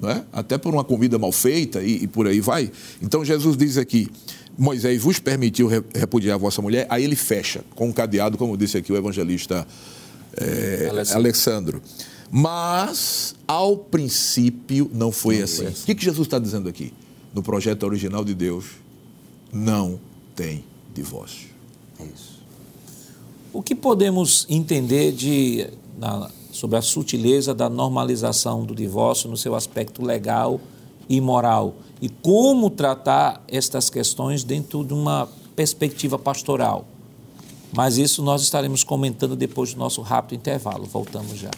não é? Até por uma comida mal feita e, e por aí vai. Então Jesus diz aqui: Moisés vos permitiu repudiar a vossa mulher, aí ele fecha com um cadeado, como disse aqui o evangelista é, Alessandro. Alexandro. Mas, ao princípio, não foi não assim. assim. O que, que Jesus está dizendo aqui? No projeto original de Deus, não tem divórcio. Isso. O que podemos entender de, na, sobre a sutileza da normalização do divórcio no seu aspecto legal e moral? E como tratar estas questões dentro de uma perspectiva pastoral? Mas isso nós estaremos comentando depois do nosso rápido intervalo. Voltamos já.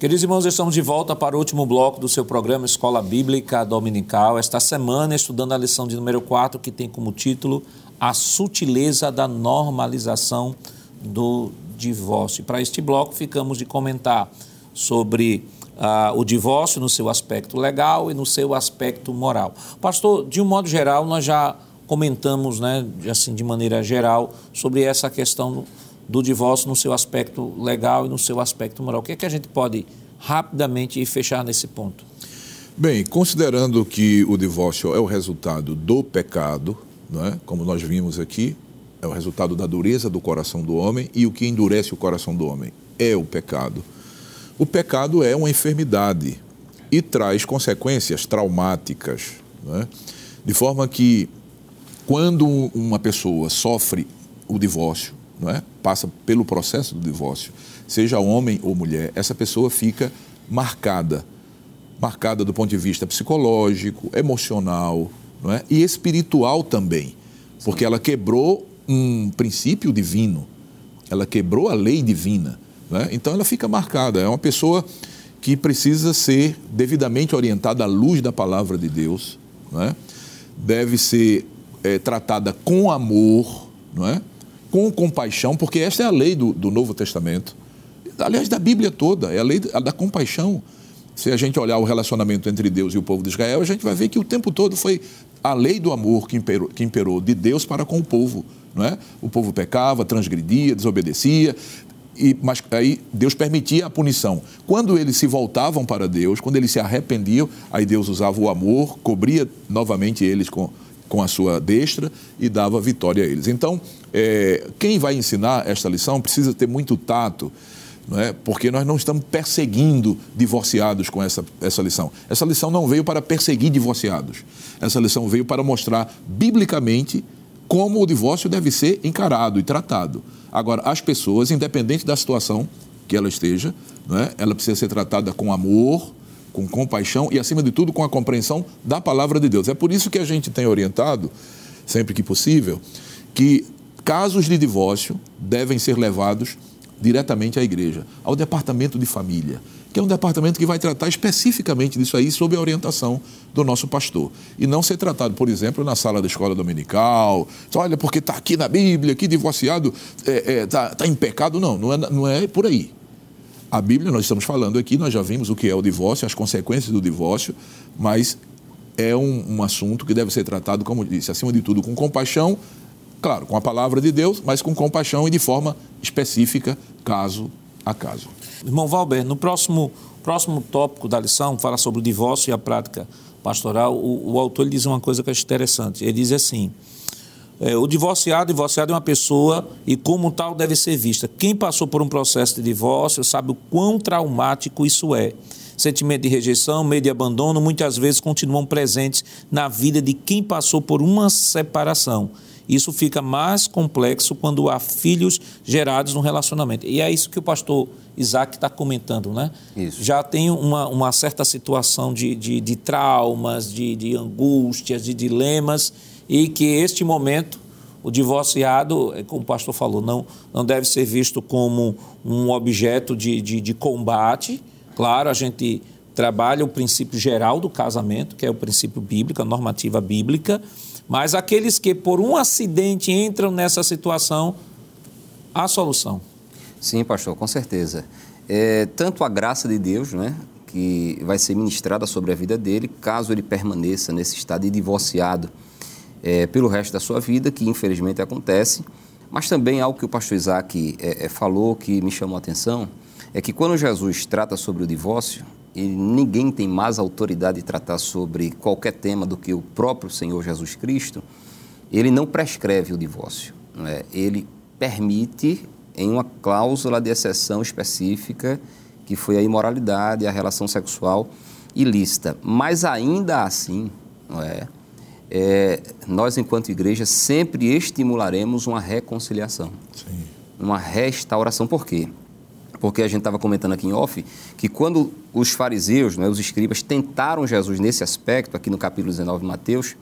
Queridos irmãos, estamos de volta para o último bloco do seu programa Escola Bíblica Dominical. Esta semana, estudando a lição de número 4, que tem como título A Sutileza da Normalização do Divórcio. Para este bloco, ficamos de comentar sobre uh, o divórcio no seu aspecto legal e no seu aspecto moral. Pastor, de um modo geral, nós já comentamos, né, assim, de maneira geral, sobre essa questão do divórcio no seu aspecto legal e no seu aspecto moral. O que é que a gente pode rapidamente fechar nesse ponto? Bem, considerando que o divórcio é o resultado do pecado, não é? como nós vimos aqui, é o resultado da dureza do coração do homem e o que endurece o coração do homem é o pecado. O pecado é uma enfermidade e traz consequências traumáticas, é? de forma que quando uma pessoa sofre o divórcio, não é? passa pelo processo do divórcio, seja homem ou mulher, essa pessoa fica marcada. Marcada do ponto de vista psicológico, emocional não é? e espiritual também, porque ela quebrou um princípio divino, ela quebrou a lei divina. É? Então ela fica marcada. É uma pessoa que precisa ser devidamente orientada à luz da palavra de Deus, é? deve ser é, tratada com amor, não é? com compaixão, porque esta é a lei do, do Novo Testamento. Aliás, da Bíblia toda, é a lei da compaixão. Se a gente olhar o relacionamento entre Deus e o povo de Israel, a gente vai ver que o tempo todo foi a lei do amor que imperou, que imperou de Deus para com o povo. Não é? O povo pecava, transgredia, desobedecia, e, mas aí Deus permitia a punição. Quando eles se voltavam para Deus, quando eles se arrependiam, aí Deus usava o amor, cobria novamente eles com, com a sua destra e dava vitória a eles. Então, é, quem vai ensinar esta lição precisa ter muito tato, é? porque nós não estamos perseguindo divorciados com essa, essa lição. Essa lição não veio para perseguir divorciados. Essa lição veio para mostrar biblicamente como o divórcio deve ser encarado e tratado. Agora, as pessoas, independente da situação que ela esteja, é? ela precisa ser tratada com amor, com compaixão e, acima de tudo, com a compreensão da palavra de Deus. É por isso que a gente tem orientado, sempre que possível, que casos de divórcio devem ser levados diretamente à igreja, ao departamento de família, que é um departamento que vai tratar especificamente disso aí sob a orientação do nosso pastor. E não ser tratado, por exemplo, na sala da escola dominical, olha, porque está aqui na Bíblia, que divorciado está é, é, tá, tá em pecado. Não, não é, não é por aí. A Bíblia, nós estamos falando aqui, nós já vimos o que é o divórcio, as consequências do divórcio, mas é um, um assunto que deve ser tratado, como disse, acima de tudo, com compaixão, claro, com a palavra de Deus, mas com compaixão e de forma específica, caso a caso. Irmão Valber, no próximo, próximo tópico da lição, fala sobre o divórcio e a prática pastoral, o, o autor diz uma coisa que é interessante. Ele diz assim: é, o divorciado, divorciado é uma pessoa e como tal deve ser vista. Quem passou por um processo de divórcio sabe o quão traumático isso é. Sentimento de rejeição, medo de abandono, muitas vezes continuam presentes na vida de quem passou por uma separação. Isso fica mais complexo quando há filhos gerados no relacionamento. E é isso que o pastor Isaac está comentando, né? Isso. Já tem uma, uma certa situação de, de, de traumas, de, de angústias, de dilemas e que este momento o divorciado, é como o pastor falou, não, não deve ser visto como um objeto de, de, de, combate. Claro, a gente trabalha o princípio geral do casamento, que é o princípio bíblico, a normativa bíblica, mas aqueles que por um acidente entram nessa situação, há solução. Sim, pastor, com certeza. É, tanto a graça de Deus, né, que vai ser ministrada sobre a vida dele, caso ele permaneça nesse estado de divorciado é, pelo resto da sua vida, que infelizmente acontece. Mas também algo que o pastor Isaac é, é, falou que me chamou a atenção é que quando Jesus trata sobre o divórcio, e ninguém tem mais autoridade de tratar sobre qualquer tema do que o próprio Senhor Jesus Cristo, ele não prescreve o divórcio. né, ele permite em uma cláusula de exceção específica que foi a imoralidade, a relação sexual ilícita. Mas ainda assim, não é, é, nós enquanto igreja sempre estimularemos uma reconciliação, Sim. uma restauração. Por quê? Porque a gente estava comentando aqui em off que quando os fariseus, né, os escribas, tentaram Jesus nesse aspecto, aqui no capítulo 19 de Mateus,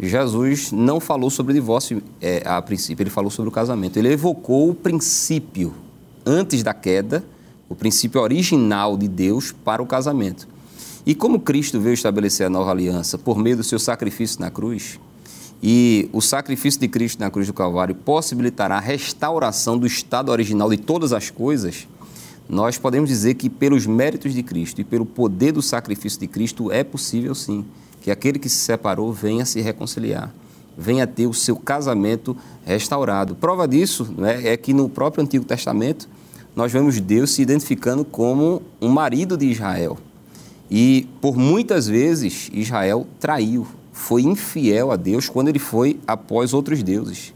Jesus não falou sobre divórcio é, a princípio, ele falou sobre o casamento. Ele evocou o princípio, antes da queda, o princípio original de Deus para o casamento. E como Cristo veio estabelecer a nova aliança por meio do seu sacrifício na cruz, e o sacrifício de Cristo na cruz do Calvário possibilitará a restauração do estado original de todas as coisas, nós podemos dizer que pelos méritos de Cristo e pelo poder do sacrifício de Cristo é possível sim que aquele que se separou venha se reconciliar, venha ter o seu casamento restaurado. Prova disso né, é que no próprio Antigo Testamento nós vemos Deus se identificando como um marido de Israel. E por muitas vezes Israel traiu, foi infiel a Deus quando ele foi após outros deuses.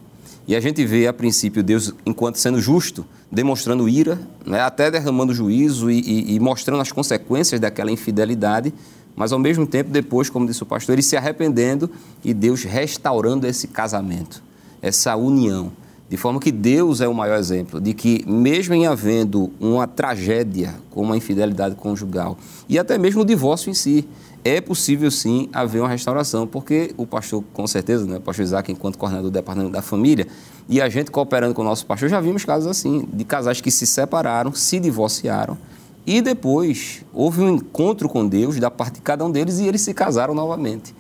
E a gente vê, a princípio, Deus, enquanto sendo justo, demonstrando ira, né, até derramando juízo e, e, e, mostrando as consequências daquela infidelidade, mas ao mesmo tempo, depois, como disse o pastor, ele se arrependendo e Deus restaurando esse casamento, essa união. De forma que Deus é o maior exemplo de que, mesmo em havendo uma tragédia como a infidelidade conjugal e até mesmo o divórcio em si, é possível sim haver uma restauração, porque o pastor, com certeza, né, o pastor Isaac, enquanto coordenador do departamento da família, e a gente cooperando com o nosso pastor, já vimos casos assim, de casais que se separaram, se divorciaram, e depois houve um encontro com Deus da parte de cada um deles e eles se casaram novamente.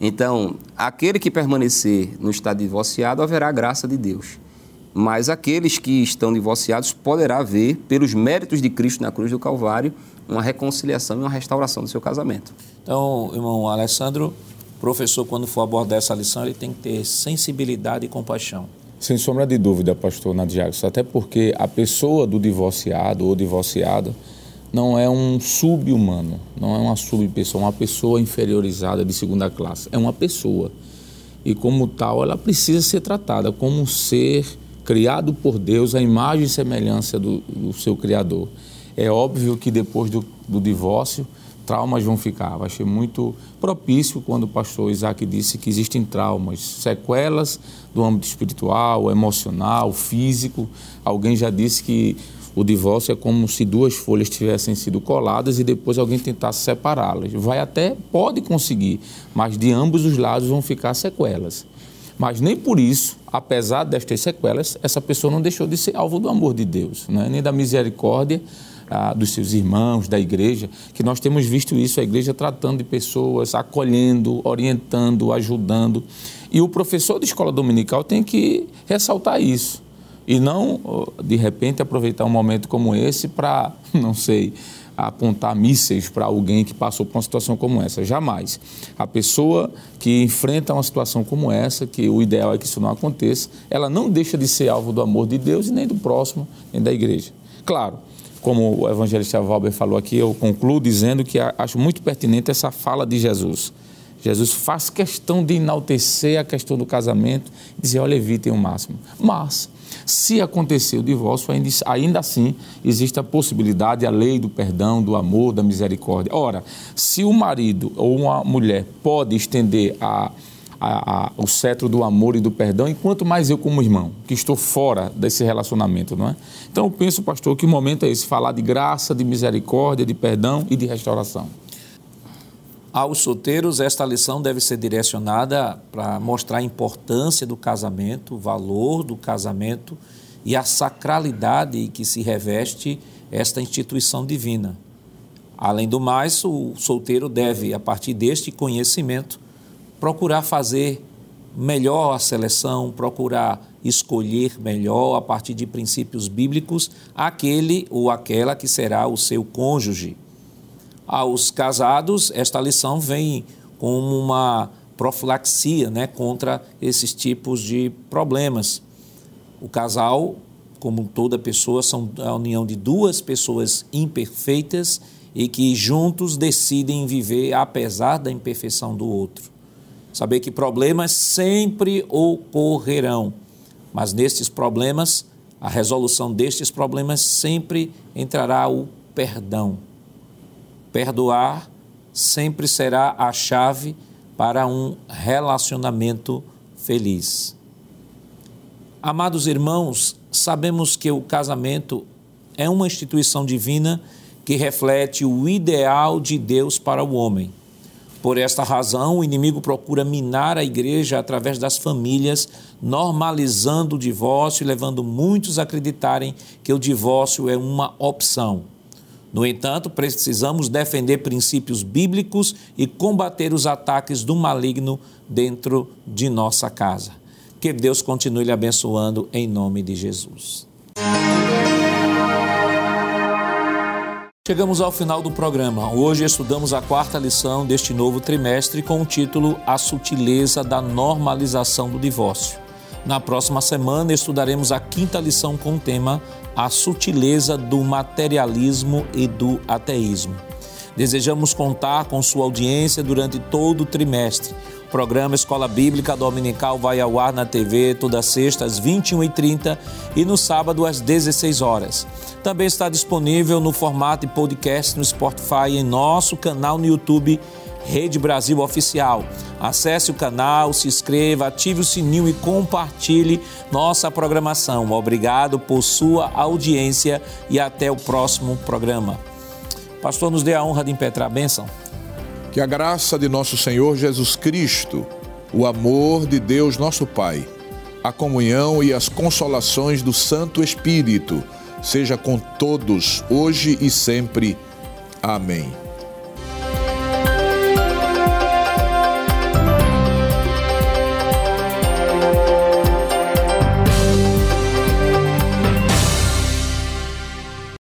Então, aquele que permanecer no estado divorciado, haverá graça de Deus mas aqueles que estão divorciados poderá ver, pelos méritos de Cristo na cruz do Calvário, uma reconciliação e uma restauração do seu casamento. Então, irmão Alessandro, professor, quando for abordar essa lição, ele tem que ter sensibilidade e compaixão. Sem sombra de dúvida, pastor Nadiagos, até porque a pessoa do divorciado ou divorciada não é um sub-humano, não é uma sub-pessoa, uma pessoa inferiorizada de segunda classe, é uma pessoa. E como tal, ela precisa ser tratada como um ser criado por Deus, a imagem e semelhança do, do seu Criador. É óbvio que depois do, do divórcio, traumas vão ficar. Eu achei muito propício quando o pastor Isaac disse que existem traumas, sequelas do âmbito espiritual, emocional, físico. Alguém já disse que o divórcio é como se duas folhas tivessem sido coladas e depois alguém tentasse separá-las. Vai até, pode conseguir, mas de ambos os lados vão ficar sequelas. Mas nem por isso, apesar destas sequelas, essa pessoa não deixou de ser alvo do amor de Deus, né? nem da misericórdia ah, dos seus irmãos, da igreja, que nós temos visto isso, a igreja tratando de pessoas, acolhendo, orientando, ajudando. E o professor de escola dominical tem que ressaltar isso. E não, de repente, aproveitar um momento como esse para, não sei, apontar mísseis para alguém que passou por uma situação como essa. Jamais. A pessoa que enfrenta uma situação como essa, que o ideal é que isso não aconteça, ela não deixa de ser alvo do amor de Deus e nem do próximo, nem da igreja. Claro, como o evangelista Valber falou aqui, eu concluo dizendo que acho muito pertinente essa fala de Jesus. Jesus faz questão de enaltecer a questão do casamento e dizer, olha, evitem o máximo. Mas se acontecer o divórcio, ainda, ainda assim existe a possibilidade, a lei do perdão, do amor, da misericórdia. Ora, se o marido ou uma mulher pode estender a, a, a, o cetro do amor e do perdão, enquanto mais eu como irmão, que estou fora desse relacionamento, não é? Então eu penso, pastor, que momento é esse, falar de graça, de misericórdia, de perdão e de restauração. Aos solteiros, esta lição deve ser direcionada para mostrar a importância do casamento, o valor do casamento e a sacralidade que se reveste esta instituição divina. Além do mais, o solteiro deve, a partir deste conhecimento, procurar fazer melhor a seleção, procurar escolher melhor, a partir de princípios bíblicos, aquele ou aquela que será o seu cônjuge aos casados, esta lição vem como uma profilaxia né, contra esses tipos de problemas. O casal, como toda pessoa, são a união de duas pessoas imperfeitas e que juntos decidem viver apesar da imperfeição do outro. Saber que problemas sempre ocorrerão, Mas nestes problemas, a resolução destes problemas sempre entrará o perdão. Perdoar sempre será a chave para um relacionamento feliz. Amados irmãos, sabemos que o casamento é uma instituição divina que reflete o ideal de Deus para o homem. Por esta razão, o inimigo procura minar a igreja através das famílias, normalizando o divórcio e levando muitos a acreditarem que o divórcio é uma opção. No entanto, precisamos defender princípios bíblicos e combater os ataques do maligno dentro de nossa casa. Que Deus continue lhe abençoando em nome de Jesus. Chegamos ao final do programa. Hoje estudamos a quarta lição deste novo trimestre com o título A Sutileza da Normalização do Divórcio. Na próxima semana estudaremos a quinta lição com o tema A Sutileza do Materialismo e do Ateísmo. Desejamos contar com sua audiência durante todo o trimestre. O programa Escola Bíblica Dominical vai ao ar na TV toda sexta às 21h30 e no sábado às 16 horas. Também está disponível no formato de podcast no Spotify em nosso canal no YouTube Rede Brasil Oficial. Acesse o canal, se inscreva, ative o sininho e compartilhe nossa programação. Obrigado por sua audiência e até o próximo programa. Pastor, nos dê a honra de impetrar a bênção. Que a graça de nosso Senhor Jesus Cristo, o amor de Deus nosso Pai, a comunhão e as consolações do Santo Espírito seja com todos, hoje e sempre. Amém.